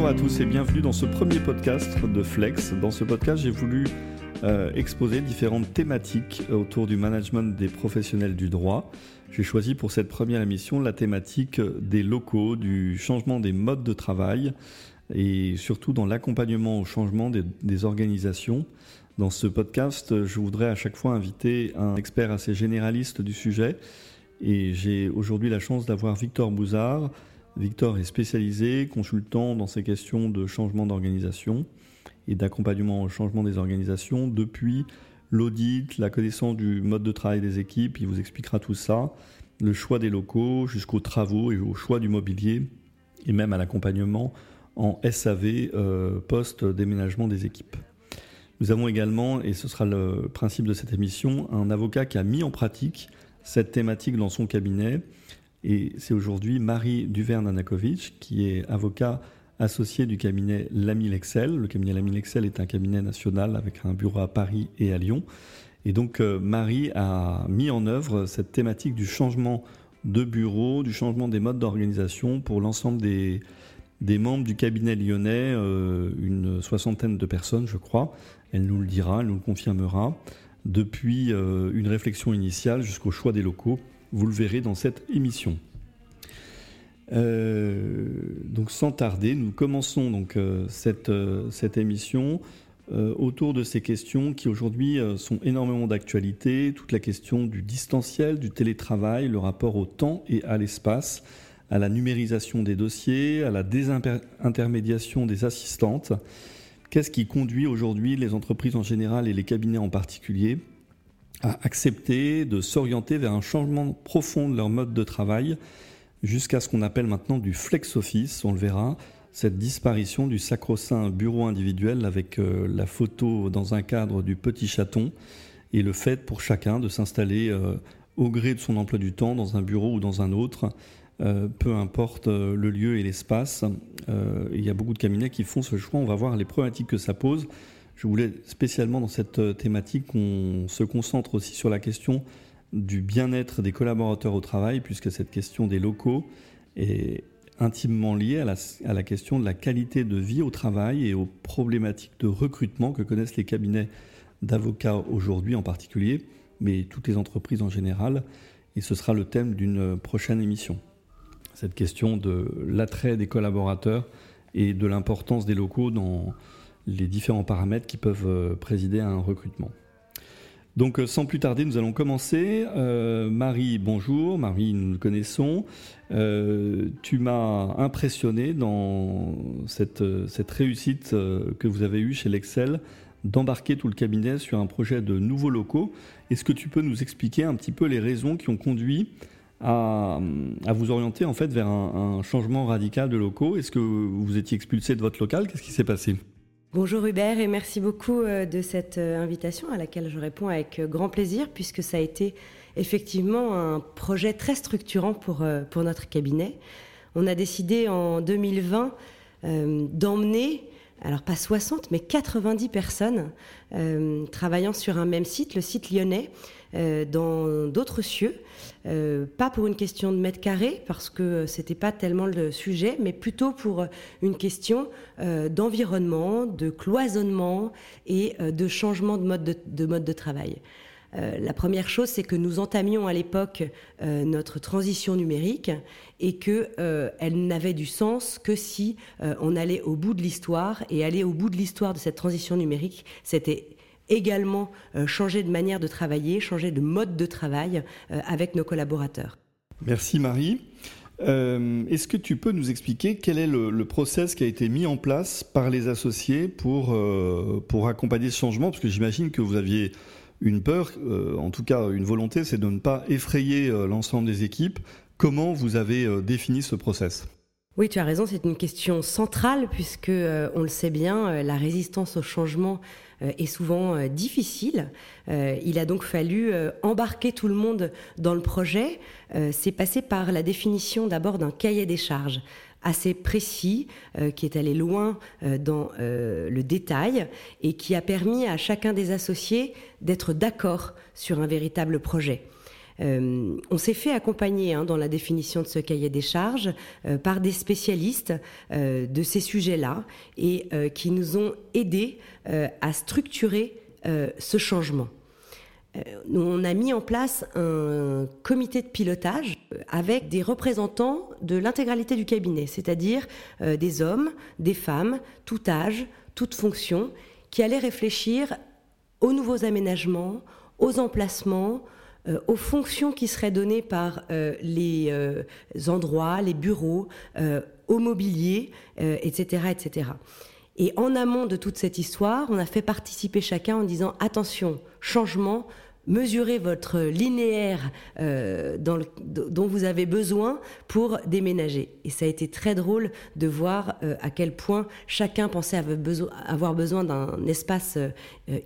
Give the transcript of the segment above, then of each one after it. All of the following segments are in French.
Bonjour à tous et bienvenue dans ce premier podcast de Flex. Dans ce podcast, j'ai voulu euh, exposer différentes thématiques autour du management des professionnels du droit. J'ai choisi pour cette première émission la thématique des locaux, du changement des modes de travail et surtout dans l'accompagnement au changement des, des organisations. Dans ce podcast, je voudrais à chaque fois inviter un expert assez généraliste du sujet et j'ai aujourd'hui la chance d'avoir Victor Bouzard, Victor est spécialisé, consultant dans ces questions de changement d'organisation et d'accompagnement au changement des organisations depuis l'audit, la connaissance du mode de travail des équipes, il vous expliquera tout ça, le choix des locaux jusqu'aux travaux et au choix du mobilier et même à l'accompagnement en SAV euh, post-déménagement des équipes. Nous avons également, et ce sera le principe de cette émission, un avocat qui a mis en pratique cette thématique dans son cabinet et c'est aujourd'hui Marie Duverne-Anakovic, qui est avocat associé du cabinet Lamy Lexel. Le cabinet Lamy Lexel est un cabinet national avec un bureau à Paris et à Lyon. Et donc euh, Marie a mis en œuvre cette thématique du changement de bureau, du changement des modes d'organisation pour l'ensemble des, des membres du cabinet lyonnais, euh, une soixantaine de personnes je crois. Elle nous le dira, elle nous le confirmera, depuis euh, une réflexion initiale jusqu'au choix des locaux vous le verrez dans cette émission. Euh, donc sans tarder, nous commençons donc euh, cette, euh, cette émission autour de ces questions qui aujourd'hui sont énormément d'actualité, toute la question du distanciel, du télétravail, le rapport au temps et à l'espace, à la numérisation des dossiers, à la désintermédiation des assistantes. Qu'est-ce qui conduit aujourd'hui les entreprises en général et les cabinets en particulier à accepter de s'orienter vers un changement profond de leur mode de travail jusqu'à ce qu'on appelle maintenant du flex office, on le verra, cette disparition du sacro-saint bureau individuel avec euh, la photo dans un cadre du petit chaton et le fait pour chacun de s'installer euh, au gré de son emploi du temps dans un bureau ou dans un autre, euh, peu importe le lieu et l'espace. il y a beaucoup de cabinets qui font ce choix, on va voir les problématiques que ça pose. Je voulais spécialement dans cette euh, thématique qu'on se concentre aussi sur la question du bien-être des collaborateurs au travail, puisque cette question des locaux est intimement liée à la, question de la qualité de vie au travail et aux problématiques de recrutement que connaissent les cabinets d'avocats aujourd'hui en particulier, mais toutes les entreprises en général. Et ce sera le thème d'une prochaine émission. Cette question de l'attrait des collaborateurs et de l'importance des locaux dans, les différents paramètres qui peuvent euh, présider à un recrutement. Donc euh, sans plus tarder, nous allons commencer. Euh, Marie, bonjour. Marie, nous le connaissons. tu m'as impressionné dans cette, réussite que vous avez eue chez l'Excel d'embarquer tout le cabinet sur un projet de nouveaux locaux. Est-ce que tu peux nous expliquer un petit peu les raisons qui ont conduit à, à vous orienter en fait vers un, un changement radical de locaux? Est-ce que vous étiez expulsé de votre local? Qu'est-ce qui s'est passé? Bonjour Hubert et merci beaucoup euh, de cette euh, invitation à laquelle je réponds avec euh, grand plaisir puisque ça a été effectivement un projet très structurant pour, notre cabinet. On a décidé en 2020 d'emmener alors pas 60, mais 90 personnes travaillant sur un même site, le site lyonnais, euh, dans d'autres cieux. Euh, pas pour une question de mètre carré, parce que c'était pas tellement le sujet, mais plutôt pour une question d'environnement, de cloisonnement et de changement de mode de travail. Euh, la première chose, c'est que nous entamions à l'époque euh, notre transition numérique et que euh, elle n'avait du sens que si on allait au bout de l'histoire et aller au bout de l'histoire de cette transition numérique, c'était également changer de manière de travailler, changer de mode de travail avec nos collaborateurs. Merci Marie. Est-ce que tu peux nous expliquer quel est le, le, process qui a été mis en place par les associés pour, pour accompagner ce changement? Parce que j'imagine que vous aviez une peur, euh, en tout cas une volonté, c'est de ne pas effrayer euh, l'ensemble des équipes. Comment vous avez euh, défini ce process? Oui, tu as raison, c'est une question centrale puisque, on le sait bien, la résistance au changement est souvent difficile. il a donc fallu embarquer tout le monde dans le projet. c'est passé par la définition d'abord d'un cahier des charges assez précis, euh, qui est allé loin euh, dans euh, le détail et qui a permis à chacun des associés d'être d'accord sur un véritable projet. On s'est fait accompagner hein, dans la définition de ce cahier des charges par des spécialistes de ces sujets-là et qui nous ont aidés à structurer ce changement. Euh, on a mis en place un comité de pilotage avec des représentants de l'intégralité du cabinet, c'est-à-dire euh, des hommes, des femmes, tout âge, toute fonction, qui allaient réfléchir aux nouveaux aménagements, aux emplacements, euh, aux fonctions qui seraient données par les endroits, les bureaux, au mobilier, etc., etc. Et en amont de toute cette histoire, on a fait participer chacun en disant attention, changement, mesurez votre linéaire euh, dont vous avez besoin pour déménager. Et ça a été très drôle de voir euh, à quel point chacun pensait avoir besoin, d'un espace euh,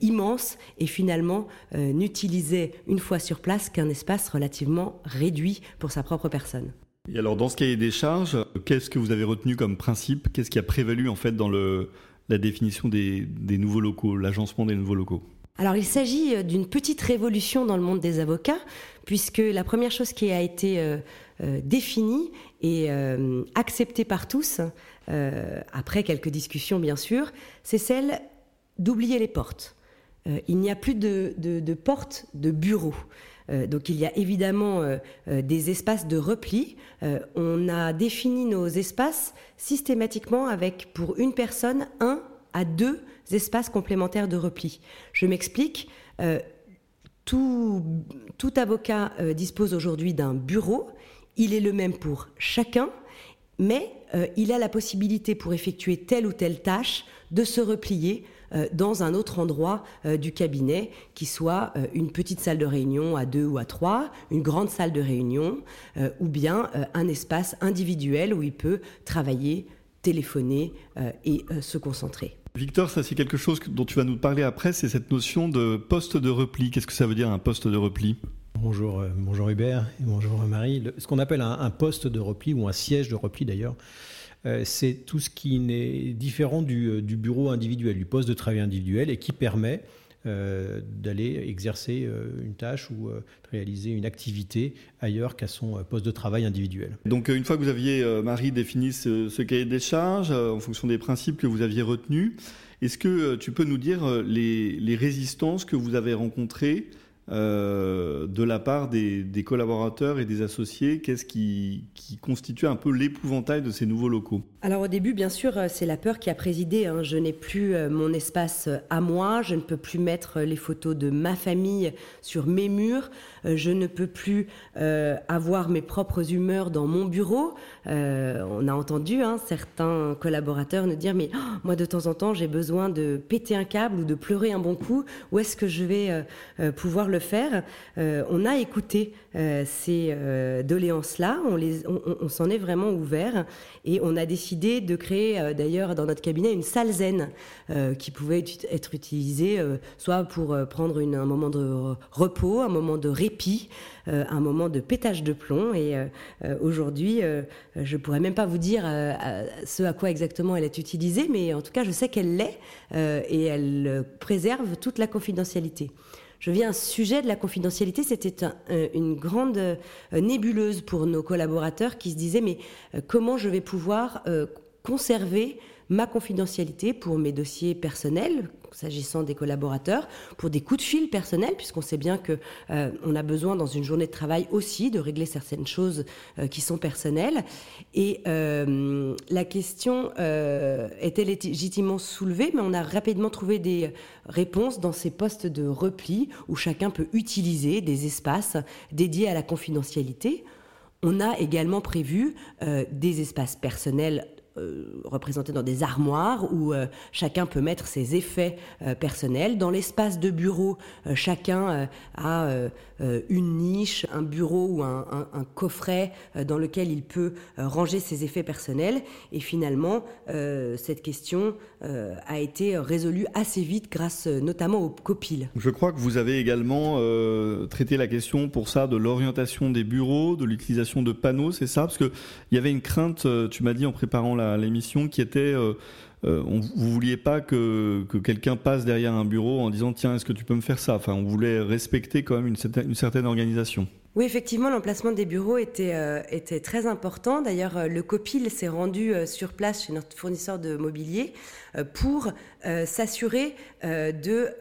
immense et finalement n'utilisait une fois sur place qu'un espace relativement réduit pour sa propre personne. Et alors, dans ce cahier des charges, qu'est-ce que vous avez retenu comme principe? Qu'est-ce qui a prévalu en fait dans la définition des, nouveaux locaux, l'agencement des nouveaux locaux? Alors il s'agit euh, d'une petite révolution dans le monde des avocats, puisque la première chose qui a été euh, euh, définie et acceptée par tous, après quelques discussions bien sûr, c'est celle d'oublier les portes. il n'y a plus de, de portes de bureaux. Donc il y a évidemment des espaces de repli. on a défini nos espaces systématiquement avec pour une personne un à deux espaces complémentaires de repli. Je m'explique. Tout, tout, avocat dispose aujourd'hui d'un bureau. Il est le même pour chacun, mais il a la possibilité pour effectuer telle ou telle tâche de se replier euh, dans un autre endroit euh, du cabinet, qui soit euh, une petite salle de réunion à deux ou à trois, une grande salle de réunion, ou bien un espace individuel où il peut travailler, téléphoner et se concentrer. Victor, ça c'est quelque chose dont tu vas nous parler après, c'est cette notion de poste de repli. Qu'est-ce que ça veut dire un poste de repli? Bonjour, bonjour Hubert et bonjour Marie. ce qu'on appelle un, poste de repli ou un siège de repli d'ailleurs, euh, c'est tout ce qui est différent euh, du, bureau individuel, du poste de travail individuel et qui permet euh, d'aller exercer une tâche ou réaliser une activité ailleurs qu'à son poste de travail individuel. Donc une fois que vous aviez, Marie, défini ce, cahier des charges en fonction des principes que vous aviez retenus, est-ce que tu peux nous dire les résistances que vous avez rencontrées euh, de la part des, collaborateurs et des associés Qu'est-ce qui, constitue un peu l'épouvantail de ces nouveaux locaux? Alors au début, bien sûr, euh, c'est la peur qui a présidé. Hein. Je n'ai plus euh, mon espace à moi, je ne peux plus mettre les photos de ma famille sur mes murs, je ne peux plus avoir mes propres humeurs dans mon bureau. on a entendu hein, certains collaborateurs nous dire, mais oh, moi de temps en temps, j'ai besoin de péter un câble ou de pleurer un bon coup. Où est-ce que je vais pouvoir le faire. Euh, on a écouté euh, ces euh, doléances-là, on, s'en est vraiment ouvert et on a décidé de créer d'ailleurs dans notre cabinet une salle zen qui pouvait être utilisée soit pour prendre un moment de repos, un moment de répit, un moment de pétage de plomb. Et aujourd'hui, je pourrais même pas vous dire ce à quoi exactement elle est utilisée, mais en tout cas, je sais qu'elle l'est et elle préserve toute la confidentialité je viens un sujet de la confidentialité. C'était euh, une grande euh, nébuleuse pour nos collaborateurs qui se disaient mais euh, comment je vais pouvoir conserver ma confidentialité pour mes dossiers personnels, s'agissant des collaborateurs, pour des coups de fil personnels, puisqu'on sait bien que euh, on a besoin dans une journée de travail aussi de régler certaines choses euh, qui sont personnelles. Et euh, la question était légitimement soulevée, mais on a rapidement trouvé des réponses dans ces postes de repli où chacun peut utiliser des espaces dédiés à la confidentialité. On a également prévu des espaces personnels euh, représentés dans des armoires où euh, chacun peut mettre ses effets euh, personnels. Dans l'espace de bureau, chacun a une niche, un bureau ou un, coffret dans lequel il peut ranger ses effets personnels. Et finalement, cette question a été résolue assez vite grâce notamment aux copiles. Je crois que vous avez également traité la question pour ça de l'orientation des bureaux, de l'utilisation de panneaux, c'est ça? Parce qu'il y avait une crainte, tu m'as dit en préparant l'émission qui était euh, euh, on, vous vouliez pas que, quelqu'un passe derrière un bureau en disant tiens est-ce que tu peux me faire ça? Enfin on voulait respecter quand même une certaine, organisation Oui, effectivement, l'emplacement des bureaux était, euh, très important. D'ailleurs, euh, le COPIL s'est rendu euh, sur place chez notre fournisseur de mobilier pour s'assurer de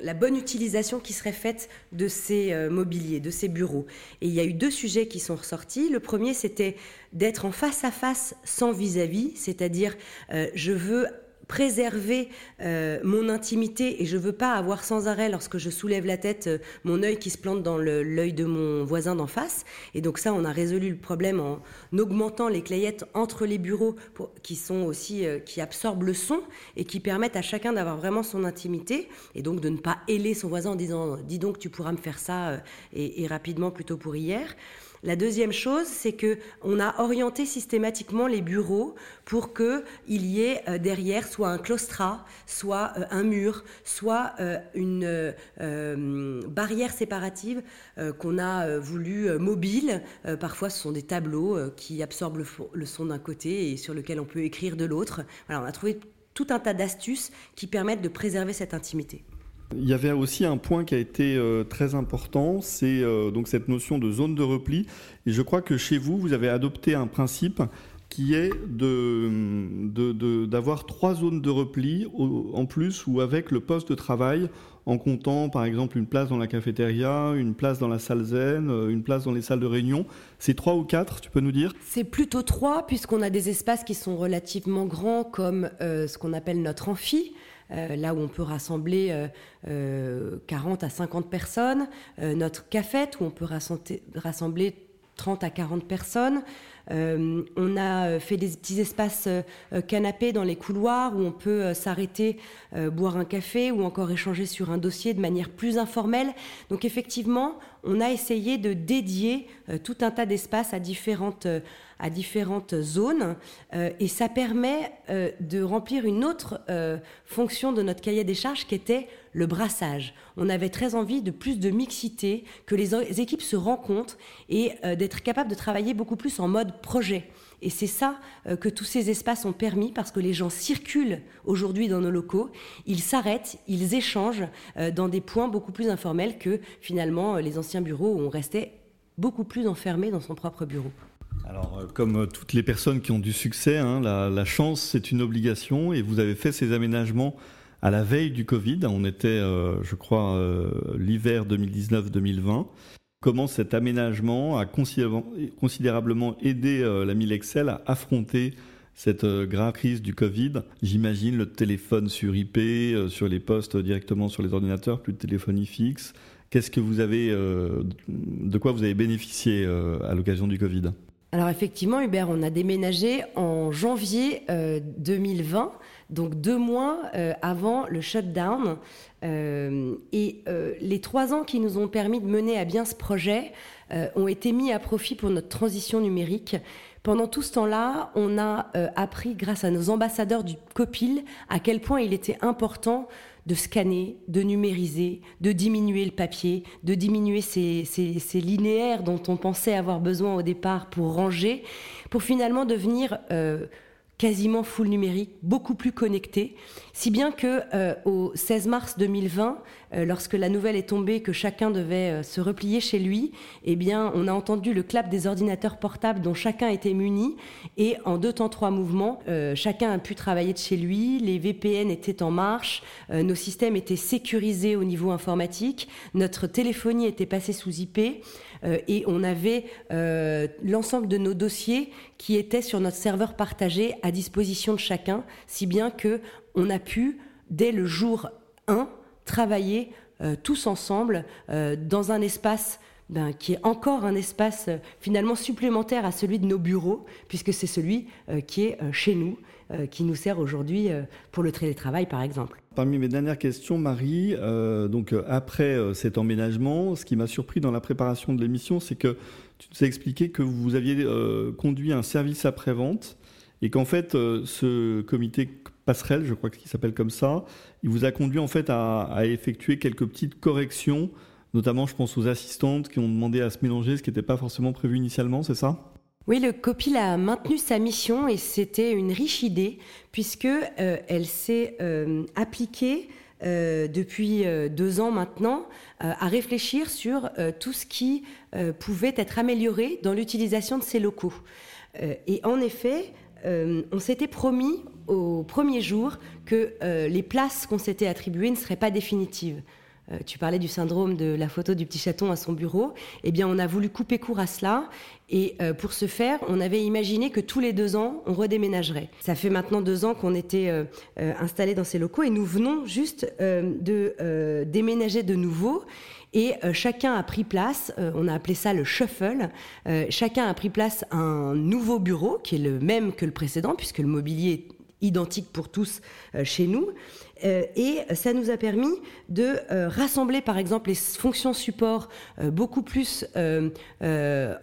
la bonne utilisation qui serait faite de ces mobiliers, de ces bureaux. Et il y a eu deux sujets qui sont ressortis. Le premier, c'était d'être en face à face sans vis-à-vis, c'est-à-dire je veux préserver euh, mon intimité et je veux pas avoir sans arrêt, lorsque je soulève la tête, euh, mon œil qui se plante dans l'œil de mon voisin d'en face. Et donc ça, on a résolu le problème en augmentant les clayettes entre les bureaux qui sont aussi euh, qui absorbent le son et qui permettent à chacun d'avoir vraiment son intimité et donc de ne pas héler son voisin en disant dis donc tu pourras me faire ça et, et rapidement plutôt pour hier. La deuxième chose, c'est que on a orienté systématiquement les bureaux pour qu'il y ait euh, derrière soit un claustrat, soit euh, un mur, soit euh, une barrière séparative qu'on a voulu mobile. parfois, ce sont des tableaux qui absorbent le, son d'un côté et sur lequel on peut écrire de l'autre. On a trouvé tout un tas d'astuces qui permettent de préserver cette intimité. Il y avait aussi un point qui a été euh, très important, c'est euh, donc cette notion de zone de repli. Et je crois que chez vous, vous avez adopté un principe qui est d'avoir trois zones de repli en plus ou avec le poste de travail en comptant par exemple une place dans la cafétéria, une place dans la salle zen, euh, une place dans les salles de réunion. C'est trois ou quatre, tu peux nous dire? C'est plutôt trois puisqu'on a des espaces qui sont relativement grands comme ce qu'on appelle notre amphi. Euh, là où on peut rassembler 40 euh, euh, à 50 personnes, notre cafette où on peut rassembler 30 à 40 personnes. on a fait des petits espaces canapés dans les couloirs où on peut s'arrêter, boire un café ou encore échanger sur un dossier de manière plus informelle. Donc effectivement, on a essayé de dédier tout un tas d'espaces à différentes à différentes zones euh, et ça permet euh, de remplir une autre euh, fonction de notre cahier des charges qui était le brassage. On avait très envie de plus de mixité, que les équipes se rencontrent et d'être capables de travailler beaucoup plus en mode projet. Et c'est ça que tous ces espaces ont permis parce que les gens circulent aujourd'hui dans nos locaux, ils s'arrêtent, ils échangent dans des points beaucoup plus informels que finalement les anciens bureaux où on restait beaucoup plus enfermé dans son propre bureau. Alors, euh, comme toutes les personnes qui ont du succès, hein, la, chance, c'est une obligation et vous avez fait ces aménagements à la veille du Covid. On était, euh, je crois, euh, l'hiver 2019-2020. Comment cet aménagement a considérablement aidé la Mille Excel à affronter cette grave crise du Covid J'imagine le téléphone sur IP, sur les postes directement sur les ordinateurs, plus de téléphonie fixe. Qu'est-ce que vous avez, de quoi vous avez bénéficié à l'occasion du Covid? Alors effectivement, Hubert, on a déménagé en janvier 2020, euh, donc deux mois euh, avant le shutdown. Euh, et les trois ans qui nous ont permis de mener à bien ce projet ont été mis à profit pour notre transition numérique. Pendant tout ce temps-là, on a appris, grâce à nos ambassadeurs du COPIL, à quel point il était important de scanner, de numériser, de diminuer le papier, de diminuer ces, linéaires dont on pensait avoir besoin au départ pour ranger, pour finalement devenir euh, quasiment full numérique, beaucoup plus connecté, si bien que euh, au 16 mars 2020, euh, lorsque la nouvelle est tombée que chacun devait euh, se replier chez lui, eh bien, on a entendu le clap des ordinateurs portables dont chacun était muni, et en deux temps trois mouvements, chacun a pu travailler de chez lui, les VPN étaient en marche, nos systèmes étaient sécurisés au niveau informatique, notre téléphonie était passée sous IP. et on avait l'ensemble de nos dossiers qui étaient sur notre serveur partagé à disposition de chacun, si bien que on a pu, dès le jour 1, travailler euh, tous ensemble euh, dans un espace ben, qui est encore un espace euh, finalement supplémentaire à celui de nos bureaux, puisque c'est celui qui est chez nous, qui nous sert aujourd'hui pour le télétravail, par exemple. Parmi mes dernières questions, Marie, donc après cet emménagement, ce qui m'a surpris dans la préparation de l'émission, c'est que tu nous as expliqué que vous aviez conduit un service après-vente et qu'en fait, ce comité passerelle, je crois qu'il s'appelle comme ça. Il vous a conduit en fait à, effectuer quelques petites corrections, notamment je pense aux assistantes qui ont demandé à se mélanger, ce qui n'était pas forcément prévu initialement, c'est ça? Oui, le COPIL a maintenu sa mission et c'était une riche idée puisque euh, elle s'est euh, appliquée depuis deux ans maintenant à réfléchir sur tout ce qui pouvait être amélioré dans l'utilisation de ces locaux. et en effet, on s'était promis au premier jour que les places qu'on s'était attribuées ne seraient pas définitives. Euh, tu parlais du syndrome de la photo du petit chaton à son bureau. Eh bien, on a voulu couper court à cela. Et euh, pour ce faire, on avait imaginé que tous les deux ans, on redéménagerait. Ça fait maintenant deux ans qu'on était euh, installés dans ces locaux et nous venons juste de déménager de nouveau. Et chacun a pris place, on a appelé ça le shuffle, chacun a pris place à un nouveau bureau qui est le même que le précédent, puisque le mobilier identique pour tous chez nous. Euh, et ça nous a permis de euh, rassembler, par exemple, les fonctions support euh, beaucoup plus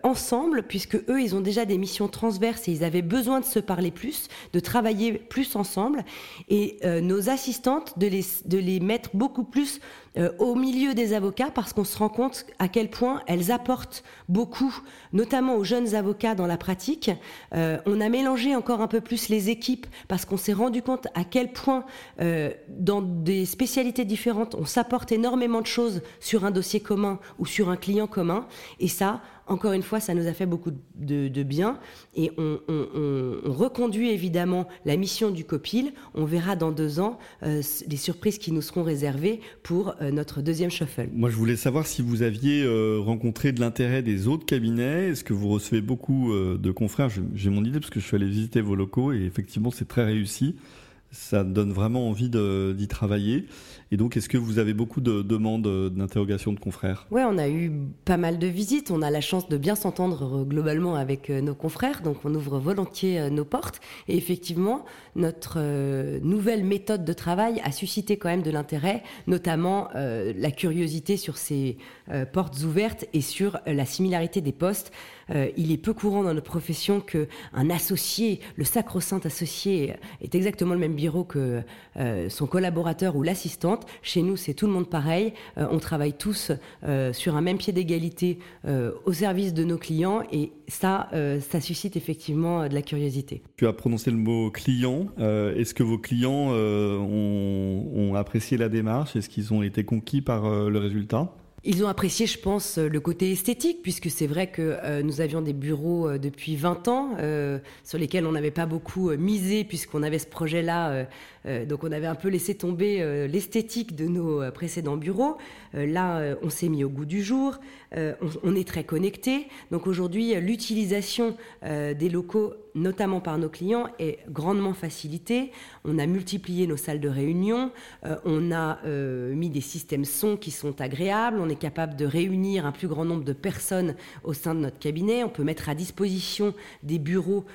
ensemble, puisque eux, ils ont déjà des missions transverses et ils avaient besoin de se parler plus, de travailler plus ensemble. Et nos assistantes, de les, de les mettre beaucoup plus au milieu des avocats, parce qu'on se rend compte à quel point elles apportent beaucoup, notamment aux jeunes avocats dans la pratique. on a mélangé encore un peu plus les équipes, parce qu'on s'est rendu compte à quel point dans des spécialités différentes, on s'apporte énormément de choses sur un dossier commun ou sur un client commun. Et ça, encore une fois, ça nous a fait beaucoup de, bien. Et on, reconduit évidemment la mission du COPIL. On verra dans deux ans euh, les surprises qui nous seront réservées pour euh, notre deuxième shuffle. Moi, je voulais savoir si vous aviez euh, rencontré de l'intérêt des autres cabinets. Est-ce que vous recevez beaucoup de confrères? J'ai mon idée parce que je suis allé visiter vos locaux et effectivement, c'est très réussi ça donne vraiment envie d'y travailler. Et donc, est-ce que vous avez beaucoup de demandes d'interrogation de confrères? Oui, on a eu pas mal de visites. On a la chance de bien s'entendre euh, globalement avec euh, nos confrères, donc on ouvre volontiers euh, nos portes. Et effectivement, notre nouvelle méthode de travail a suscité quand même de l'intérêt, notamment la curiosité sur ces portes ouvertes et sur la similarité des postes. il est peu courant dans notre profession que un associé, le sacro-saint associé, est exactement le même bureau que son collaborateur ou l'assistant chez nous, c'est tout le monde pareil. Euh, on travaille tous euh, sur un même pied d'égalité euh, au service de nos clients et ça, ça suscite effectivement de la curiosité. Tu as prononcé le mot client. Est-ce que vos clients ont, apprécié la démarche? Est-ce qu'ils ont été conquis par le résultat? Ils ont apprécié, je pense, le côté esthétique, puisque c'est vrai que nous avions des bureaux depuis 20 ans, sur lesquels on n'avait pas beaucoup misé, puisqu'on avait ce projet-là donc on avait un peu laissé tomber euh, l'esthétique de nos euh, précédents bureaux. là, on s'est mis au goût du jour. On, est très connecté. Donc aujourd'hui, l'utilisation des locaux, notamment par nos clients, est grandement facilitée. On a multiplié nos salles de réunion. on a mis des systèmes son qui sont agréables. On est capable de réunir un plus grand nombre de personnes au sein de notre cabinet. On peut mettre à disposition des bureaux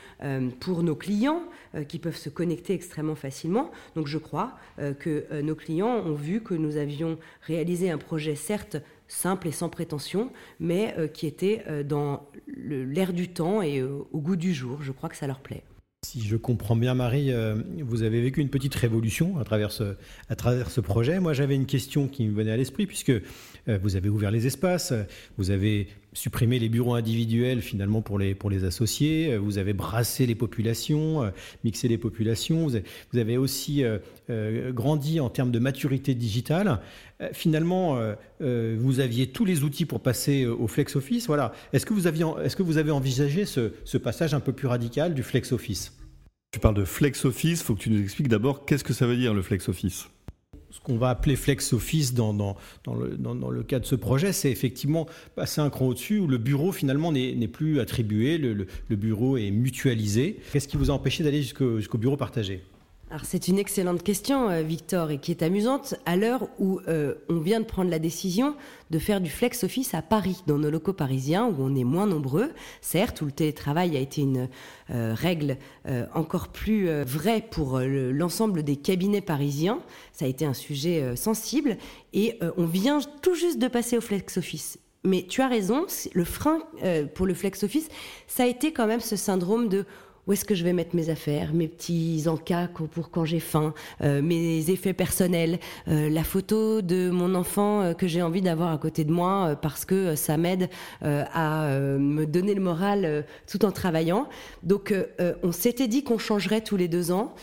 pour nos clients qui peuvent se connecter extrêmement facilement. Donc je crois euh, que euh, nos clients ont vu que nous avions réalisé un projet certes simple et sans prétention, mais euh, qui était dans l'air du temps et au goût du jour. Je crois que ça leur plaît. Si je comprends bien, Marie, vous avez vécu une petite révolution à travers ce, à travers ce projet. Moi, j'avais une question qui me venait à l'esprit, puisque vous avez ouvert les espaces, vous avez supprimé les bureaux individuels finalement pour les, pour les associés, vous avez brassé les populations, mixé les populations, vous avez, aussi grandi en termes de maturité digitale. Finalement, vous aviez tous les outils pour passer au flex office. Voilà. Est-ce que, vous est-ce que vous avez envisagé ce, ce passage un peu plus radical du flex office? Tu parles de flex office, il faut que tu nous expliques d'abord qu'est-ce que ça veut dire le flex office? Ce qu'on va appeler flex office dans, dans, le, dans, le, cas de ce projet, c'est effectivement passer un cran au-dessus où le bureau finalement n'est plus attribué, le, le, bureau est mutualisé. Qu'est-ce qui vous a empêché d'aller jusqu'au bureau partagé? C'est une excellente question, euh, Victor, et qui est amusante à l'heure où euh, on vient de prendre la décision de faire du flex office à Paris, dans nos locaux parisiens, où on est moins nombreux, certes, où le télétravail a été une euh, règle encore plus vraie pour l'ensemble des cabinets parisiens. Ça a été un sujet sensible, et on vient tout juste de passer au flex office. Mais tu as raison, le frein pour le flex office, ça a été quand même ce syndrome de où est-ce que je vais mettre mes affaires, mes petits encas pour quand j'ai faim, euh, mes effets personnels, euh, la photo de mon enfant euh, que j'ai envie d'avoir à côté de moi parce que ça m'aide à me donner le moral tout en travaillant. Donc on s'était dit qu'on changerait tous les deux ans.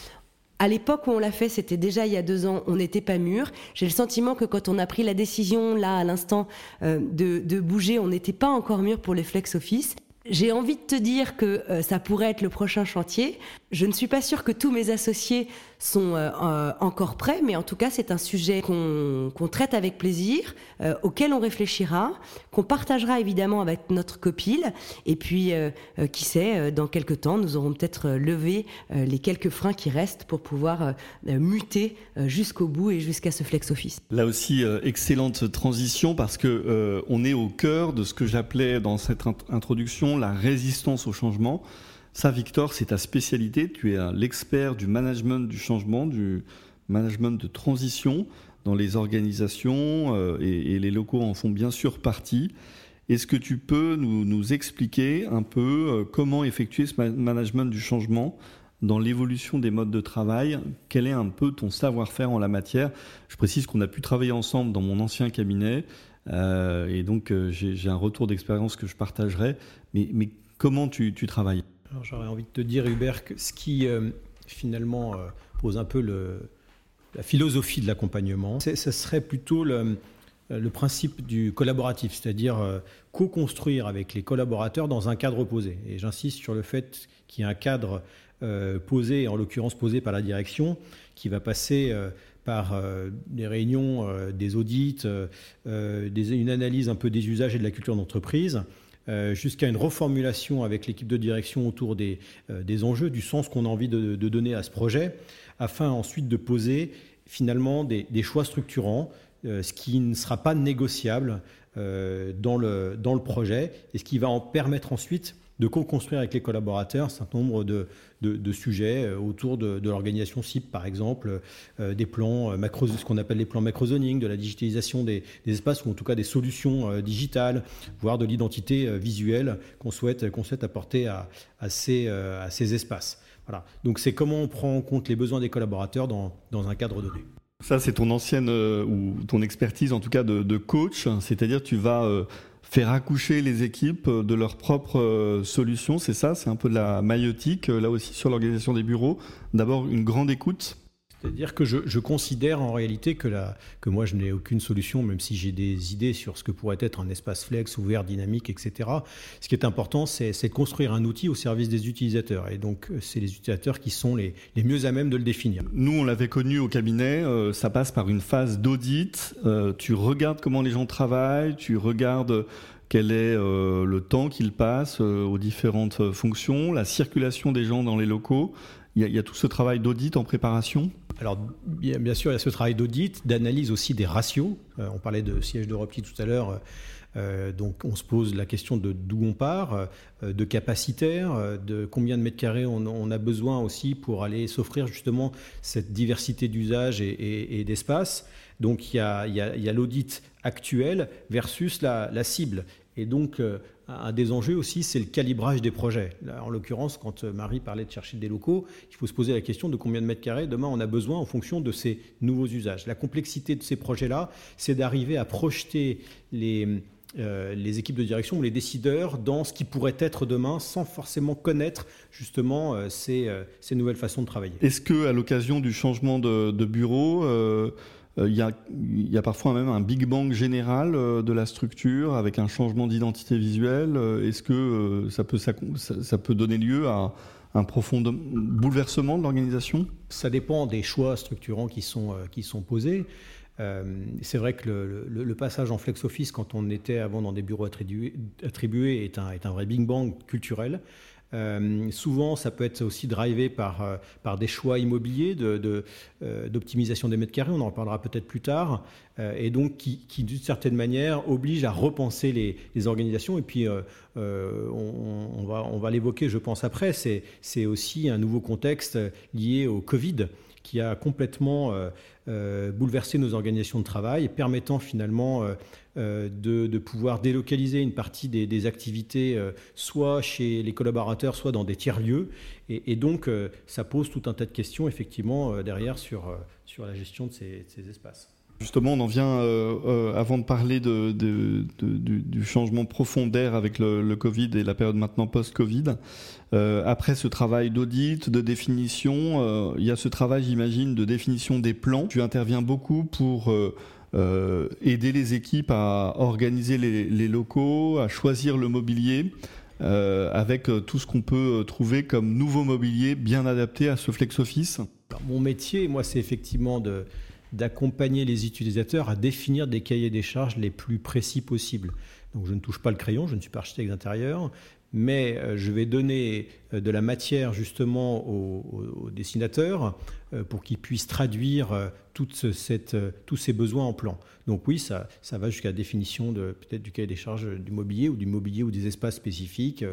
À l'époque où on l'a fait, c'était déjà il y a deux ans, on n'était pas mûr. J'ai le sentiment que quand on a pris la décision, là, à l'instant, de, de, bouger, on n'était pas encore mûr pour les flex office. J'ai envie de te dire que euh, ça pourrait être le prochain chantier. Je ne suis pas sûre que tous mes associés sont euh, euh, encore prêts, mais en tout cas, c'est un sujet qu'on traite avec plaisir, auquel on réfléchira, qu'on partagera évidemment avec notre copile, et puis, qui sait, dans quelques temps, nous aurons peut-être levé les quelques freins qui restent pour pouvoir muter jusqu'au bout et jusqu'à ce flex office. Là aussi, excellente transition parce que on est au cœur de ce que j'appelais dans cette introduction la résistance au changement. Ça, Victor, c'est ta spécialité. Tu es l'expert du management du changement, du management de transition dans les organisations euh, et, les locaux en font bien sûr partie. Est-ce que tu peux nous, expliquer un peu euh, comment effectuer ce management du changement dans l'évolution des modes de travail? Quel est un peu ton savoir-faire en la matière? Je précise qu'on a pu travailler ensemble dans mon ancien cabinet euh, et donc, j'ai un retour d'expérience que je partagerai. Mais, comment tu travailles? J'aurais envie de te dire, Hubert, que ce qui euh, finalement pose un peu la philosophie de l'accompagnement, ce serait plutôt le, le, principe du collaboratif, c'est-à-dire co-construire avec les collaborateurs dans un cadre posé. Et j'insiste sur le fait qu'il y ait un cadre posé, en l'occurrence posé par la direction, qui va passer par euh, des réunions, euh, des audits, euh, une analyse un peu des usages et de la culture d'entreprise, jusqu'à une reformulation avec l'équipe de direction autour des, des enjeux, du sens qu'on a envie de, donner à ce projet, afin ensuite de poser finalement des, des choix structurants, ce qui ne sera pas négociable dans, le, dans le projet et ce qui va en permettre ensuite de co-construire avec les collaborateurs un certain nombre de, de, sujets euh, autour de, l'organisation CIP, par exemple, euh, des plans euh, macro, ce qu'on appelle les plans macrozoning, de la digitalisation des, espaces, ou en tout cas des solutions digitales, voire de l'identité visuelle qu'on souhaite, souhaite apporter à, à, ces, à ces espaces. Voilà. Donc c'est comment on prend en compte les besoins des collaborateurs dans, dans un cadre donné. Ça, c'est ton ancienne ou ton expertise en tout cas de, de coach, c'est-à-dire tu vas faire accoucher les équipes de leurs propres euh, solutions, c'est ça, c'est un peu de la maïotique, euh, là aussi sur l'organisation des bureaux. D'abord une grande écoute, c'est-à-dire que je, considère en réalité que, moi je n'ai aucune solution, même si j'ai des idées sur ce que pourrait être un espace flex, ouvert, dynamique, etc. Ce qui est important, c'est de construire un outil au service des utilisateurs. Et donc, c'est les utilisateurs qui sont les, les, mieux à même de le définir. Nous, on l'avait connu au cabinet, euh, ça passe par une phase d'audit. Euh, tu regardes comment les gens travaillent, tu regardes quel est euh, le temps qu'ils passent aux différentes fonctions, la circulation des gens dans les locaux. Il y, a, tout ce travail d'audit en préparation alors, bien, sûr, il y a ce travail d'audit, d'analyse aussi des ratios. Euh, on parlait de siège de repli tout à l'heure. Euh, donc, on se pose la question de d'où on part, euh, de capacitaire, de combien de mètres carrés on, a besoin aussi pour aller s'offrir justement cette diversité d'usages et, d'espace. Donc, il y a, l'audit actuel versus la, la cible. Et donc, un des enjeux aussi, c'est le calibrage des projets. en l'occurrence, quand euh, Marie parlait de chercher des locaux, il faut se poser la question de combien de mètres carrés demain on a besoin en fonction de ces nouveaux usages. La complexité de ces projets-là, c'est d'arriver à projeter les, euh, équipes de direction ou les décideurs dans ce qui pourrait être demain sans forcément connaître justement euh, ces, nouvelles façons de travailler. Est-ce que à l'occasion du changement de, bureau, il y, a, parfois même un big bang général euh, de la structure avec un changement d'identité visuelle. Euh, est-ce que ça peut, donner lieu à un profond bouleversement de l'organisation? Ça dépend des choix structurants qui sont, posés. c'est vrai que le, passage en flex office, quand on était avant dans des bureaux attribués, est un vrai big bang culturel. Euh, souvent, ça peut être aussi drivé par, euh, par des choix immobiliers euh, d'optimisation de, des mètres carrés, on en reparlera peut-être plus tard, et donc qui, d'une certaine manière, oblige à repenser les, organisations. Et puis, on va l'évoquer, je pense, après, c'est aussi un nouveau contexte lié au Covid qui a complètement bouleversé nos organisations de travail, permettant finalement euh, de, pouvoir délocaliser une partie des, activités, euh, soit chez les collaborateurs, soit dans des tiers-lieux. Et, donc, euh, ça pose tout un tas de questions, effectivement, derrière sur la gestion de ces, espaces. Justement, on en vient, euh, euh, avant de parler du, changement profond d'air avec le, Covid et la période maintenant post-Covid, euh, après ce travail d'audit, de définition, il y a ce travail, j'imagine, de définition des plans. Tu interviens beaucoup pour aider les équipes à organiser les, les locaux, à choisir le mobilier. avec tout ce qu'on peut trouver comme nouveau mobilier bien adapté à ce flex office Mon métier, moi, c'est effectivement de, d'accompagner les utilisateurs à définir des cahiers des charges les plus précis possibles. Donc je ne touche pas le crayon, je ne suis pas architecte d'intérieur, mais euh, je vais donner euh, de la matière justement aux, dessinateurs euh, pour qu'ils puissent traduire tous ces besoins en plan. Donc oui, ça, va jusqu'à la définition peut-être du cahier des charges du mobilier ou du mobilier ou des espaces spécifiques.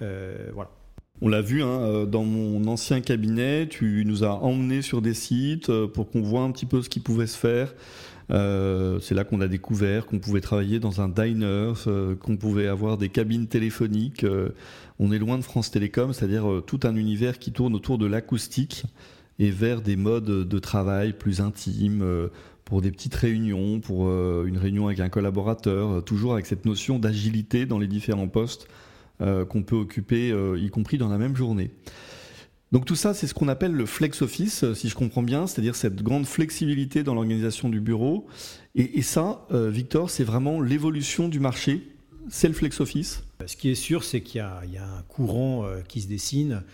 voilà. On l'a vu hein, euh, dans mon ancien cabinet, tu nous as emmenés sur des sites euh, pour qu'on voit un petit peu ce qui pouvait se faire. Euh, c'est là qu'on a découvert qu'on pouvait travailler dans un diner, qu'on pouvait avoir des cabines téléphoniques. on est loin de France Télécom, c'est-à-dire tout un univers qui tourne autour de l'acoustique et vers des modes de travail plus intimes, pour des petites réunions, pour une réunion avec un collaborateur, toujours avec cette notion d'agilité dans les différents postes qu'on peut occuper, euh, y compris dans la même journée. Donc tout ça, c'est ce qu'on appelle le flex office, euh, si je comprends bien, c'est-à-dire cette grande flexibilité dans l'organisation du bureau. Et, ça, Victor, c'est vraiment l'évolution du marché. C'est le flex office. Ce qui est sûr, c'est qu'il y, a un courant qui se dessine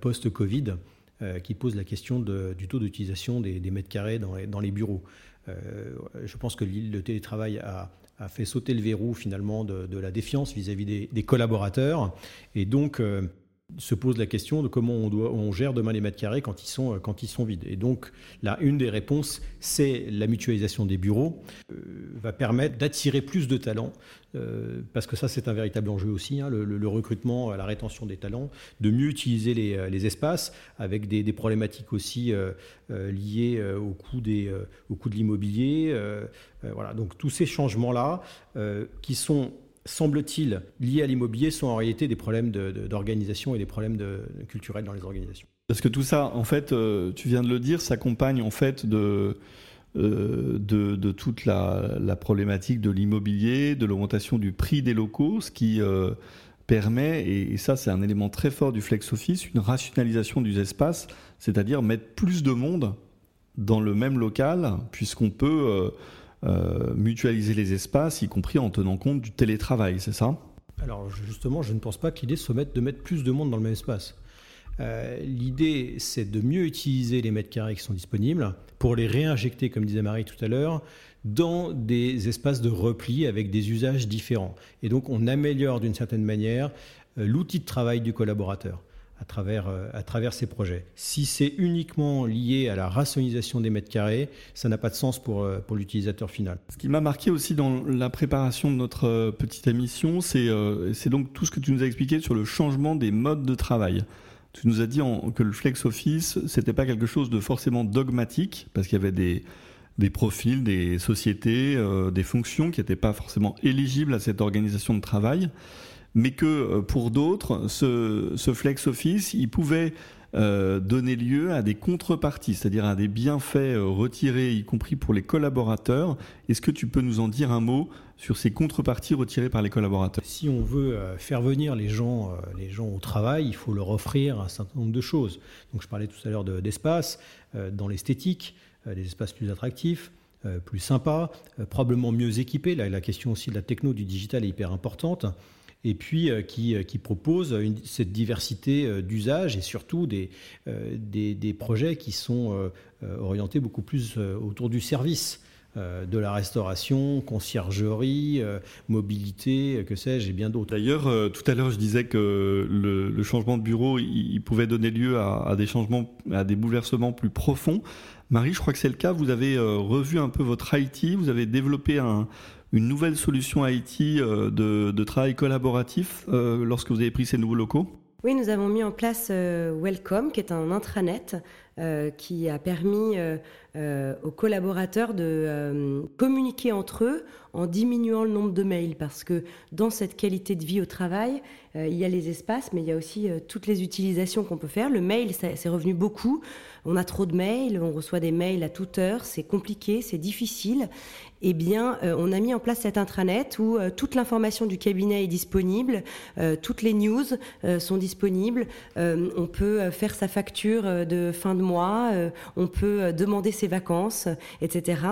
post-Covid qui pose la question du taux d'utilisation des, mètres carrés dans les, bureaux. je pense que le télétravail a, a fait sauter le verrou finalement de, la défiance vis-à-vis des, collaborateurs. Et donc, euh, se pose la question de comment on, doit, on gère demain les mètres carrés quand ils sont, euh, quand ils sont vides. Et donc, là, une des réponses, c'est la mutualisation des bureaux, euh, va permettre d'attirer plus de talents, euh, parce que ça, c'est un véritable enjeu aussi, hein, le, recrutement, la rétention des talents, de mieux utiliser les, les espaces, avec des, des problématiques aussi liées au coût, des, au coût de l'immobilier. voilà, donc tous ces changements-là, qui sont semble-t-il, liés à l'immobilier sont en réalité des problèmes d'organisation et des problèmes culturels dans les organisations. Parce que tout ça, en fait, euh, tu viens de le dire, s'accompagne en fait de, euh, de, toute la, problématique de l'immobilier, de l'augmentation du prix des locaux, ce qui euh, permet, et, ça c'est un élément très fort du flex office, une rationalisation du espace, c'est-à-dire mettre plus de monde dans le même local, puisqu'on peut mutualiser les espaces, y compris en tenant compte du télétravail, c'est ça? Alors justement, je ne pense pas que l'idée soit de mettre plus de monde dans le même espace. Euh, l'idée, c'est de mieux utiliser les mètres carrés qui sont disponibles pour les réinjecter, comme disait Marie tout à l'heure, dans des espaces de repli avec des usages différents. Et donc, on améliore d'une certaine manière euh, l'outil de travail du collaborateur à travers, euh, à travers ces projets. Si c'est uniquement lié à la rationalisation des mètres carrés, ça n'a pas de sens pour, euh, pour l'utilisateur final. Ce qui m'a marqué aussi dans la préparation de notre euh, petite émission, c'est donc tout ce que tu nous as expliqué sur le changement des modes de travail. Tu nous as dit que le flex office, c'était pas quelque chose de forcément dogmatique, parce qu'il y avait des, des profils, des sociétés, des fonctions qui n'étaient pas forcément éligibles à cette organisation de travail mais que euh, pour d'autres, ce, flex office, il pouvait euh, donner lieu à des contreparties, c'est-à-dire à des bienfaits euh, retirés, y compris pour les collaborateurs. Est-ce que tu peux nous en dire un mot sur ces contreparties retirées par les collaborateurs? Si on veut faire venir les gens, les gens au travail, il faut leur offrir un certain nombre de choses. Donc je parlais tout à l'heure d'espace, dans l'esthétique, des espaces plus attractifs, plus sympas, probablement mieux équipés. La question aussi de la techno, du digital est hyper importante et puis euh, qui, euh, qui, propose cette diversité euh, d'usages et surtout des, des, projets qui sont orientés beaucoup plus autour du service de la restauration, conciergerie, mobilité, que sais-je, et bien d'autres. D'ailleurs, tout à l'heure, je disais que le, changement de bureau, il, pouvait donner lieu à, des changements, à des bouleversements plus profonds. Marie, je crois que c'est le cas. Vous avez revu un peu votre IT, vous avez développé un, une nouvelle solution IT euh, de, travail collaboratif euh, lorsque vous avez pris ces nouveaux locaux? Oui, nous avons mis en place euh, Welcome, qui est un intranet qui a permis aux collaborateurs de communiquer entre eux en diminuant le nombre de mails parce que dans cette qualité de vie au travail, il y a les espaces, mais il y a aussi toutes les utilisations qu'on peut faire. Le mail, c'est revenu beaucoup. On a trop de mails, on reçoit des mails à toute heure, c'est compliqué, c'est difficile eh bien, euh, on a mis en place cet intranet où euh, toute l'information du cabinet est disponible, euh, toutes les news sont disponibles, on peut faire sa facture de fin de mois, on peut demander ses vacances, etc.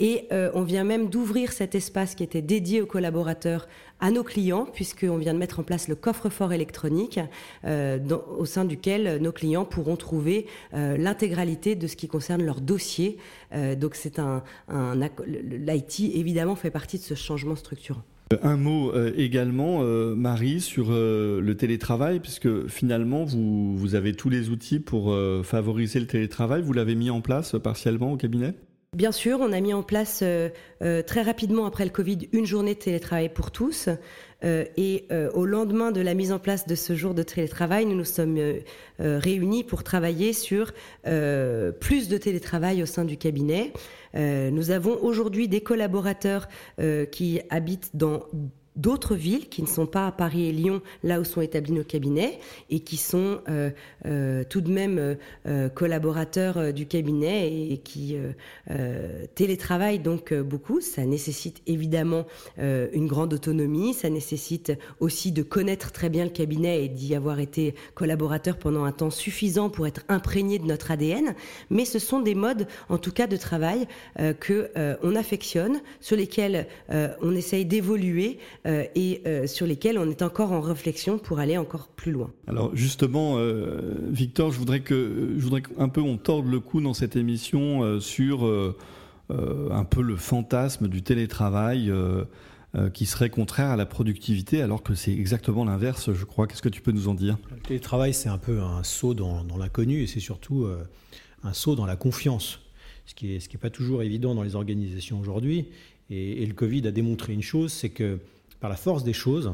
Et on vient même d'ouvrir cet espace qui était dédié aux collaborateurs à nos clients, puisqu'on vient de mettre en place le coffre-fort électronique, euh, au sein duquel nos clients pourront trouver euh, l'intégralité de ce qui concerne leur dossier. Euh, donc c'est un, un l'IT évidemment fait partie de ce changement structurant. Un mot également, Marie, sur le télétravail, puisque finalement, vous, avez tous les outils pour favoriser le télétravail. Vous l'avez mis en place partiellement au cabinet? Bien sûr, on a mis en place euh, euh, très rapidement après le Covid une journée de télétravail pour tous. Euh, et au lendemain de la mise en place de ce jour de télétravail, nous nous sommes réunis pour travailler sur plus de télétravail au sein du cabinet. Nous avons aujourd'hui des collaborateurs qui habitent dans d'autres villes qui ne sont pas à Paris et Lyon, là où sont établis nos cabinets, et qui sont euh, euh, tout de même euh, collaborateurs du cabinet et, qui télétravaillent donc beaucoup. Ça nécessite évidemment une grande autonomie, ça nécessite aussi de connaître très bien le cabinet et d'y avoir été collaborateur pendant un temps suffisant pour être imprégné de notre ADN. Mais ce sont des modes, en tout cas, de travail que on affectionne, sur lesquels on essaye d'évoluer. Euh, et euh, sur lesquels on est encore en réflexion pour aller encore plus loin. Alors justement, euh, Victor, je voudrais que je voudrais un peu on torde le cou dans cette émission sur un peu le fantasme du télétravail. qui serait contraire à la productivité, alors que c'est exactement l'inverse, je crois. Qu'est-ce que tu peux nous en dire? Le télétravail, c'est un peu un saut dans, l'inconnu et c'est surtout un saut dans la confiance, ce qui n'est ce qui est pas toujours évident dans les organisations aujourd'hui. Et, et, le Covid a démontré une chose, c'est que par la force des choses,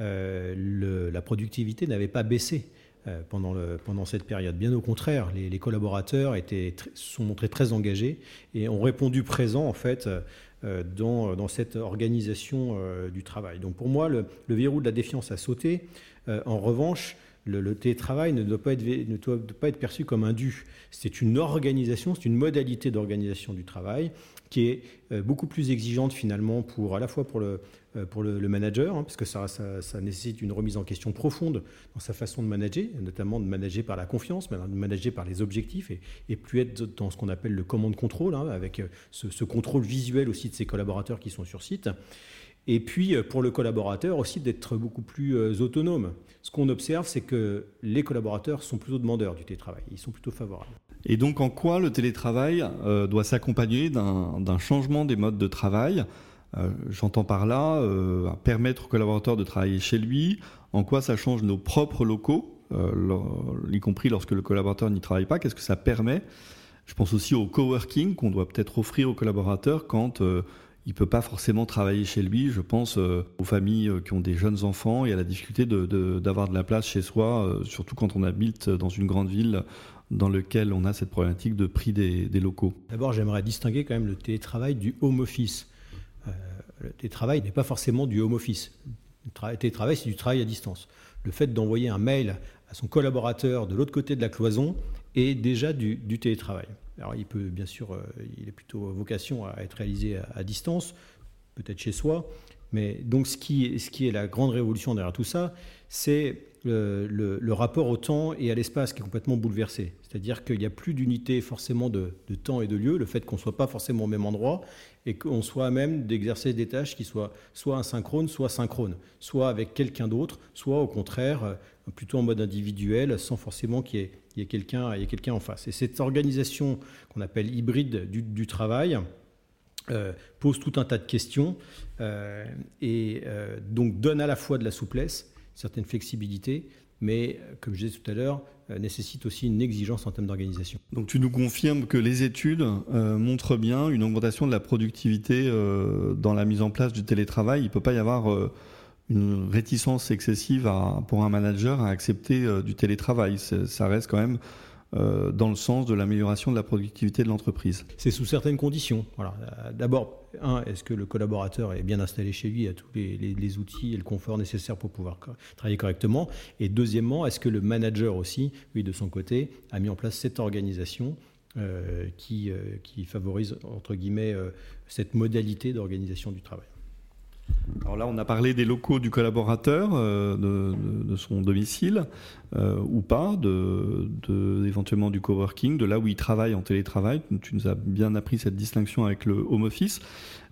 euh, la productivité n'avait pas baissé euh, pendant, cette période. Bien au contraire, les, collaborateurs étaient, sont montrés très engagés et ont répondu présent en fait euh, dans, dans, cette organisation du travail. Donc pour moi, le, verrou de la défiance a sauté. en revanche, le, télétravail ne doit, pas être, perçu comme un dû. C'est une organisation, c'est une modalité d'organisation du travail qui est beaucoup plus exigeante finalement pour à la fois pour le, euh, manager, hein, parce que ça, ça, nécessite une remise en question profonde dans sa façon de manager, notamment de manager par la confiance, de manager par les objectifs, et, plus être dans ce qu'on appelle le command control, hein, avec euh, ce, contrôle visuel aussi de ses collaborateurs qui sont sur site. Et puis euh, pour le collaborateur aussi d'être beaucoup plus autonome. Ce qu'on observe, c'est que les collaborateurs sont plutôt demandeurs du télétravail, ils sont plutôt favorables. Et donc en quoi le télétravail doit s'accompagner d'un changement des modes de travail? Euh, j'entends par là euh, permettre au collaborateur de travailler chez lui, en quoi ça change nos propres locaux, euh, y compris lorsque le collaborateur n'y travaille pas, qu'est-ce que ça permet? Je pense aussi au coworking qu'on doit peut-être offrir aux collaborateurs quand il ne peut pas forcément travailler chez lui. Je pense aux familles qui ont des jeunes enfants et à la difficulté d'avoir de, la place chez soi, surtout quand on habite dans une grande ville dans laquelle on a cette problématique de prix des, locaux. D'abord, j'aimerais distinguer quand même le télétravail du home office. Euh, le télétravail n'est pas forcément du home office. Le télétravail, c'est du travail à distance. Le fait d'envoyer un mail à son collaborateur de l'autre côté de la cloison est déjà du, télétravail. Alors, il peut, bien sûr, euh, il est plutôt vocation à être réalisé à, distance, peut-être chez soi. Mais donc, ce qui, est la grande révolution derrière tout ça, c'est le, rapport au temps et à l'espace qui est complètement bouleversé. C'est-à-dire qu'il n'y a plus d'unité forcément de, temps et de lieu, le fait qu'on ne soit pas forcément au même endroit et qu'on soit à même d'exercer des tâches qui soient soit asynchrones, soit synchrones, soit avec quelqu'un d'autre, soit au contraire euh, plutôt en mode individuel, sans forcément qu'il y ait, quelqu'un en face. Et cette organisation qu'on appelle hybride du, travail, euh, pose tout un tas de questions euh, et donc donne à la fois de la souplesse certaine flexibilité, mais comme je disais tout à l'heure, euh, nécessite aussi une exigence en termes d'organisation. Donc tu nous confirmes que les études euh, montrent bien une augmentation de la productivité euh, dans la mise en place du télétravail. Il ne peut pas y avoir une réticence excessive pour un manager à accepter du télétravail. Ça reste quand même dans le sens de l'amélioration de la productivité de l'entreprise C'est sous certaines conditions. Voilà. D'abord, un, est-ce que le collaborateur est bien installé chez lui, a tous les, outils et le confort nécessaires pour pouvoir travailler correctement? Et deuxièmement, est-ce que le manager aussi, lui de son côté, a mis en place cette organisation qui, qui, favorise, entre guillemets, cette modalité d'organisation du travail? Alors là, on a parlé des locaux du collaborateur, euh, de, son domicile euh, ou pas, de, éventuellement du coworking, de là où il travaille en télétravail. Tu nous as bien appris cette distinction avec le home office.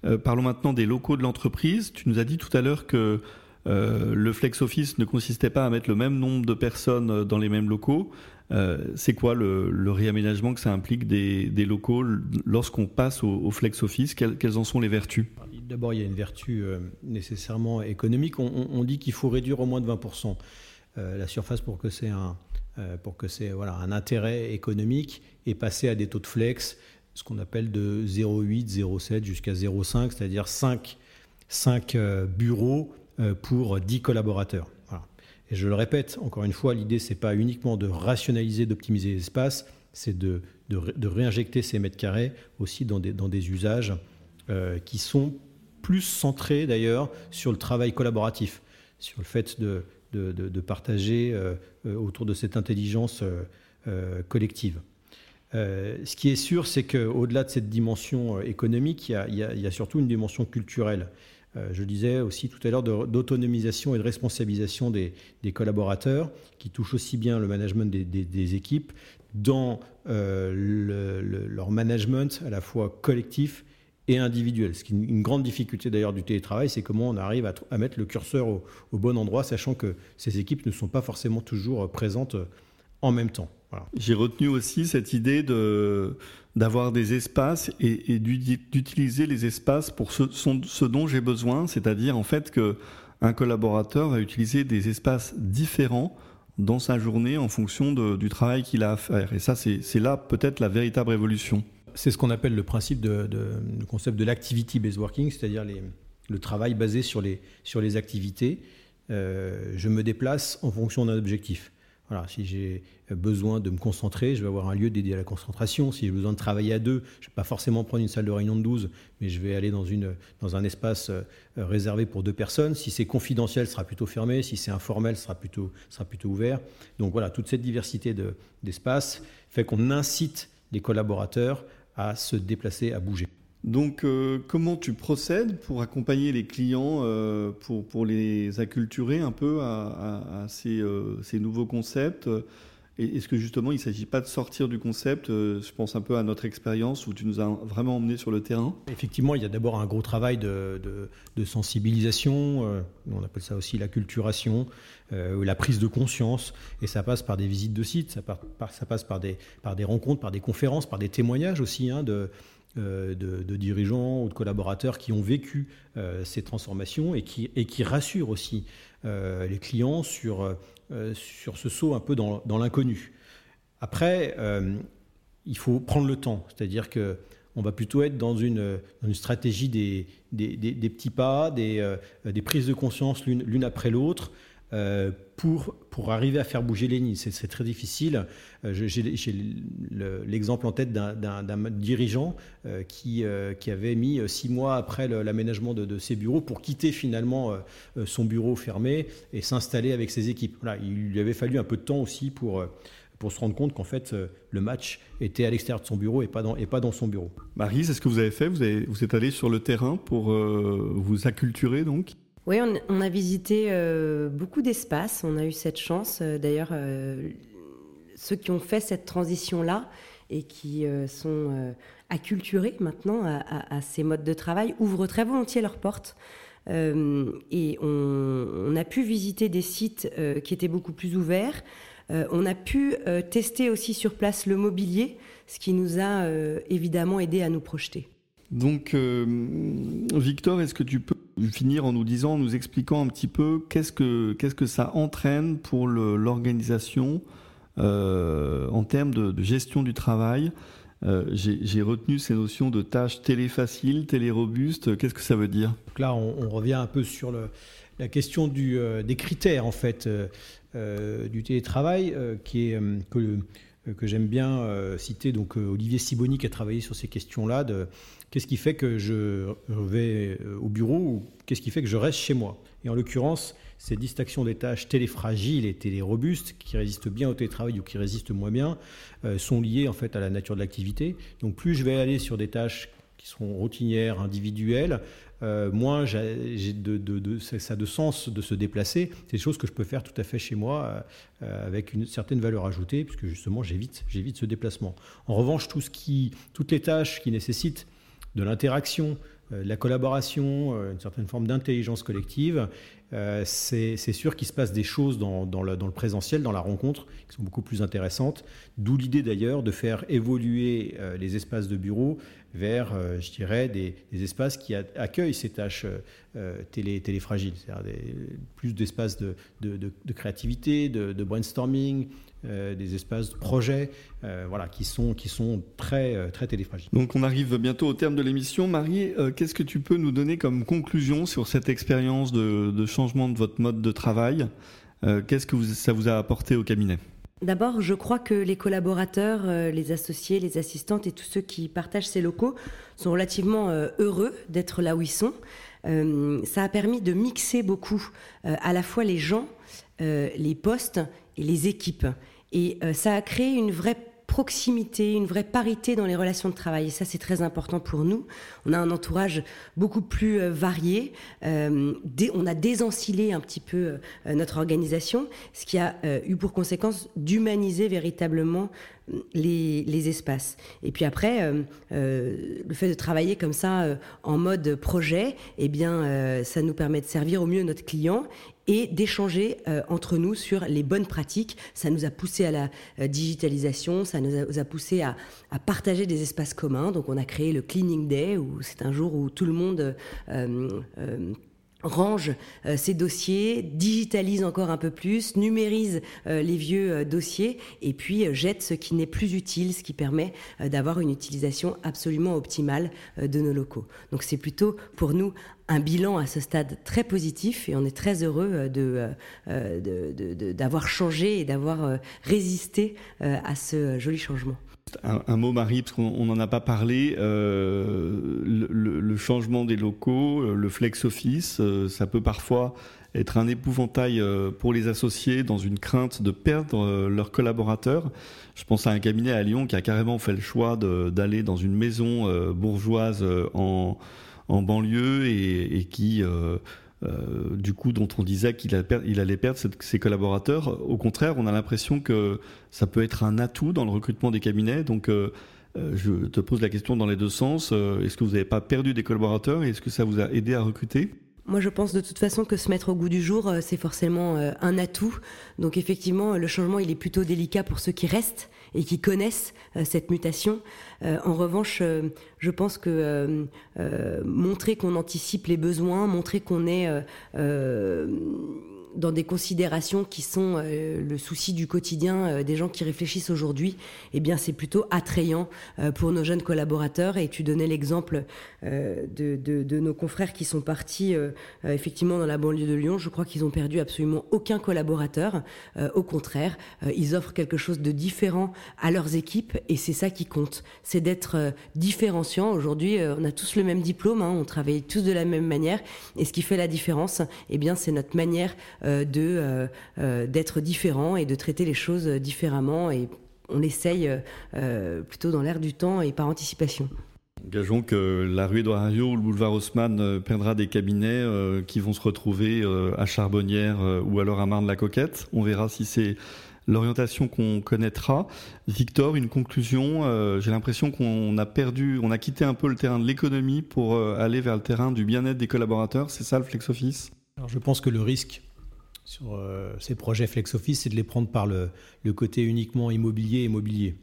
Euh, parlons maintenant des locaux de l'entreprise. Tu nous as dit tout à l'heure que le flex office ne consistait pas à mettre le même nombre de personnes dans les mêmes locaux. c'est quoi le, réaménagement que ça implique des, locaux lorsqu'on passe au, flex office? Quelles en sont les vertus? D'abord, il y a une vertu euh, nécessairement économique. On, dit qu'il faut réduire au moins de 20% euh, la surface pour que c'est un, euh, pour que c'est voilà, un intérêt économique et passer à des taux de flex, ce qu'on appelle de 0,8, 0,7 jusqu'à 0,5, c'est-à-dire 5, 5 bureaux pour 10 collaborateurs. Et je le répète, encore une fois, l'idée, c'est pas uniquement de rationaliser, d'optimiser l'espace, c'est de, de, réinjecter ces mètres carrés aussi dans des, dans des usages qui sont plus centré d'ailleurs sur le travail collaboratif, sur le fait de, de, partager euh, euh, autour de cette intelligence euh, collective. ce qui est sûr, c'est qu'au-delà de cette dimension économique, il y, a, surtout une dimension culturelle. je disais aussi tout à l'heure d'autonomisation et de responsabilisation des, collaborateurs, qui touche aussi bien le management des, équipes dans leur management à la fois collectif et individuel. Ce qui est une grande difficulté d'ailleurs du télétravail, c'est comment on arrive à, mettre le curseur au, bon endroit, sachant que ces équipes ne sont pas forcément toujours euh, présentes euh, en même temps. J'ai retenu aussi cette idée de d'avoir des espaces et, d'utiliser les espaces pour ce, dont j'ai besoin, c'est-à-dire en fait que collaborateur va utiliser des espaces différents dans sa journée en fonction du travail qu'il a à faire. Et ça, c'est là peut-être la véritable révolution c'est ce qu'on appelle le principe de, concept de l'activity-based working, c'est-à-dire le travail basé sur les, sur les activités. Euh, je me déplace en fonction d'un objectif. Voilà, si j'ai besoin de me concentrer, je vais avoir un lieu dédié à la concentration. Si j'ai besoin de travailler à deux, je ne vais pas forcément prendre une salle de réunion de 12, mais je vais aller dans, une, dans un espace euh, réservé pour deux personnes. Si c'est confidentiel, ce sera plutôt fermé. Si c'est informel, ce sera plutôt, sera plutôt ouvert. Donc voilà, toute cette diversité d'espaces fait qu'on incite les collaborateurs à se déplacer, à bouger. Donc, euh, comment tu procèdes pour accompagner les clients, euh, pour, pour, les acculturer un peu à, ces, euh, ces, nouveaux concepts Est-ce que justement, il ne s'agit pas de sortir du concept Je pense un peu à notre expérience où tu nous as vraiment emmenés sur le terrain? Effectivement, il y a d'abord un gros travail de, sensibilisation, on appelle ça aussi l'acculturation, la prise de conscience, et ça passe par des visites de sites, ça, passe par des, rencontres, par des conférences, par des témoignages aussi hein, de euh, dirigeants ou de collaborateurs qui ont vécu euh, ces transformations et qui, rassurent aussi euh, les clients sur, sur ce saut un peu dans, l'inconnu. Après, il faut prendre le temps, c'est-à-dire que on va plutôt être dans une, une stratégie des, des, petits pas, des, des prises de conscience l'une après l'autre, euh, pour, pour arriver à faire bouger les lignes. C'est très difficile. Euh, j'ai l'exemple en tête d'un dirigeant euh, qui, qui avait mis six mois après l'aménagement de, ses bureaux pour quitter finalement son bureau fermé et s'installer avec ses équipes. Voilà, il lui avait fallu un peu de temps aussi pour pour se rendre compte qu'en fait, le match était à l'extérieur de son bureau et pas dans, et pas dans son bureau. Marie, c'est ce que vous avez fait? Vous êtes allé sur le terrain pour vous acculturer donc? Oui, on, a visité euh, beaucoup d'espaces. On a eu cette chance. Euh, d'ailleurs, euh, ceux qui ont fait cette transition-là et qui sont acculturés maintenant à, ces modes de travail ouvrent très volontiers leurs portes. et on, a pu visiter des sites qui étaient beaucoup plus ouverts. on a pu tester aussi sur place le mobilier, ce qui nous a évidemment aidé à nous projeter. Donc, Victor, est-ce que tu peux finir en nous disant, en nous expliquant un petit peu qu'est-ce que, qu'est-ce que ça entraîne pour l'organisation euh, en termes de, gestion du travail. Euh, j'ai retenu ces notions de tâches télé-faciles, télé-robustes. Qu'est-ce que ça veut dire? Là, on, revient un peu sur la question euh, des critères en fait du télétravail, que j'aime bien citer, donc Olivier Siboni qui a travaillé sur ces questions-là, qu'est-ce qui fait que je vais au bureau ou qu'est-ce qui fait que je reste chez moi? Et en l'occurrence, ces distinctions des tâches téléfragiles et télérobustes, qui résistent bien au télétravail ou qui résistent moins bien, sont liées en fait à la nature de l'activité. Donc plus je vais aller sur des tâches qui sont routinières, individuelles, euh, moins j'ai de, ça a de sens de se déplacer. C'est des choses que je peux faire tout à fait chez moi euh, avec une certaine valeur ajoutée, puisque justement j'évite, ce déplacement. En revanche, toutes les tâches qui nécessitent de l'interaction, euh, la collaboration, euh, une certaine forme d'intelligence collective. Euh, c'est sûr qu'il se passe des choses dans, dans, le, présentiel, dans la rencontre, qui sont beaucoup plus intéressantes. D'où l'idée d'ailleurs de faire évoluer les espaces de bureau vers, je dirais, des, espaces qui accueillent ces tâches télé, téléfragiles, c'est-à-dire plus d'espaces de, de, de, créativité, de, brainstorming, des espaces de projet euh, voilà, qui sont, qui sont très, euh, très téléfragiles. Donc on arrive bientôt au terme de l'émission. Marie, qu'est-ce que tu peux nous donner comme conclusion sur cette expérience de, changement de votre mode de travail? Qu'est-ce que ça vous a apporté au cabinet? D'abord, je crois que les collaborateurs, les associés, les assistantes et tous ceux qui partagent ces locaux sont relativement heureux d'être là où ils sont. ça a permis de mixer beaucoup à la fois les gens, les postes et les équipes. Et euh, ça a créé une vraie proximité, une vraie parité dans les relations de travail. Et ça, c'est très important pour nous. On a un entourage beaucoup plus euh, varié. Euh, on a désencilé un petit peu notre organisation, ce qui a eu pour conséquence d'humaniser véritablement les, espaces. Et puis après, le fait de travailler comme ça en mode projet, eh bien, ça nous permet de servir au mieux notre client et d'échanger euh, entre nous sur les bonnes pratiques. Ça nous a poussé à la euh, digitalisation, ça nous a, poussé à, partager des espaces communs. Donc on a créé le Cleaning Day, où c'est un jour où tout le monde euh, range ses dossiers, digitalise encore un peu plus, numérise les vieux dossiers et puis jette ce qui n'est plus utile, ce qui permet d'avoir une utilisation absolument optimale de nos locaux. Donc c'est plutôt pour nous un bilan à ce stade très positif et on est très heureux euh, euh, euh, d'avoir de, changé et d'avoir résisté à ce joli changement. Un, mot, Marie, parce qu'on n'en a pas parlé. le, changement des locaux, le flex office, ça peut parfois être un épouvantail pour les associés dans une crainte de perdre leurs collaborateurs. Je pense à un cabinet à Lyon qui a carrément fait le choix d'aller dans une maison bourgeoise en en banlieue et, qui, euh, euh, du coup, dont on disait qu'il allait perdre ses collaborateurs. Au contraire, on a l'impression que ça peut être un atout dans le recrutement des cabinets. Donc, euh, je te pose la question dans les deux sens. Est-ce que vous n'avez pas perdu des collaborateurs et est-ce que ça vous a aidé à recruter? Moi, je pense de toute façon que se mettre au goût du jour, c'est forcément un atout. Donc, effectivement, le changement, il est plutôt délicat pour ceux qui restent et qui connaissent euh, cette mutation. Euh, en revanche, euh, je pense que montrer qu'on anticipe les besoins, montrer qu'on est dans des considérations qui sont euh, le souci du quotidien euh, des gens qui réfléchissent aujourd'hui, eh bien c'est plutôt attrayant euh, pour nos jeunes collaborateurs. Et tu donnais l'exemple de, nos confrères qui sont partis effectivement dans la banlieue de Lyon. Je crois qu'ils ont perdu absolument aucun collaborateur. au contraire, ils offrent quelque chose de différent à leurs équipes et c'est ça qui compte. C'est d'être différenciant. Aujourd'hui, on a tous le même diplôme, hein, on travaille tous de la même manière et ce qui fait la différence, eh bien c'est notre manière de euh, euh, d'être différent et de traiter les choses différemment. Et on essaye plutôt dans l'air du temps et par anticipation. Gageons que la rue Édouard ou le boulevard Haussmann perdra des cabinets qui vont se retrouver à Charbonnière ou alors à Marne-la-Coquette. On verra si c'est l'orientation qu'on connaîtra. Victor, une conclusion. J'ai l'impression qu'on a perdu, on a quitté un peu le terrain de l'économie pour aller vers le terrain du bien-être des collaborateurs. C'est ça le flex office? Alors je pense que le risque sur euh, ces projets flex office, c'est de les prendre par le, côté uniquement immobilier immobilier.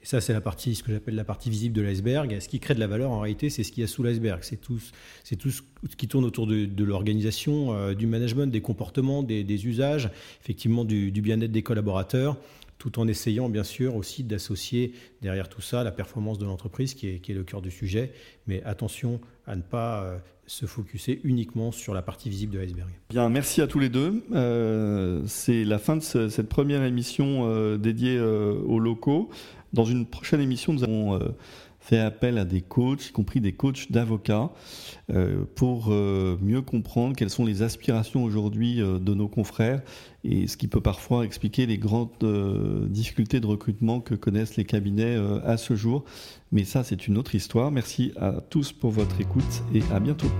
Et ça, c'est la partie, ce que j'appelle la partie visible de l'iceberg. Ce qui crée de la valeur, en réalité, c'est ce qu'il y a sous l'iceberg. C'est tout, c'est tout ce qui tourne autour de, l'organisation, euh, du management, des comportements, des, usages, effectivement du, bien-être des collaborateurs, tout en essayant, bien sûr, aussi d'associer derrière tout ça la performance de l'entreprise, qui est, qui est, le cœur du sujet. Mais attention à ne pas euh, se focuser uniquement sur la partie visible de l'iceberg. Bien, merci à tous les deux. Euh, c'est la fin de cette première émission euh, dédiée euh, aux locaux. Dans une prochaine émission, nous allons fait appel à des coachs, y compris des coachs d'avocats, pour mieux comprendre quelles sont les aspirations aujourd'hui de nos confrères et ce qui peut parfois expliquer les grandes difficultés de recrutement que connaissent les cabinets à ce jour. Mais ça, c'est une autre histoire. Merci à tous pour votre écoute et à bientôt.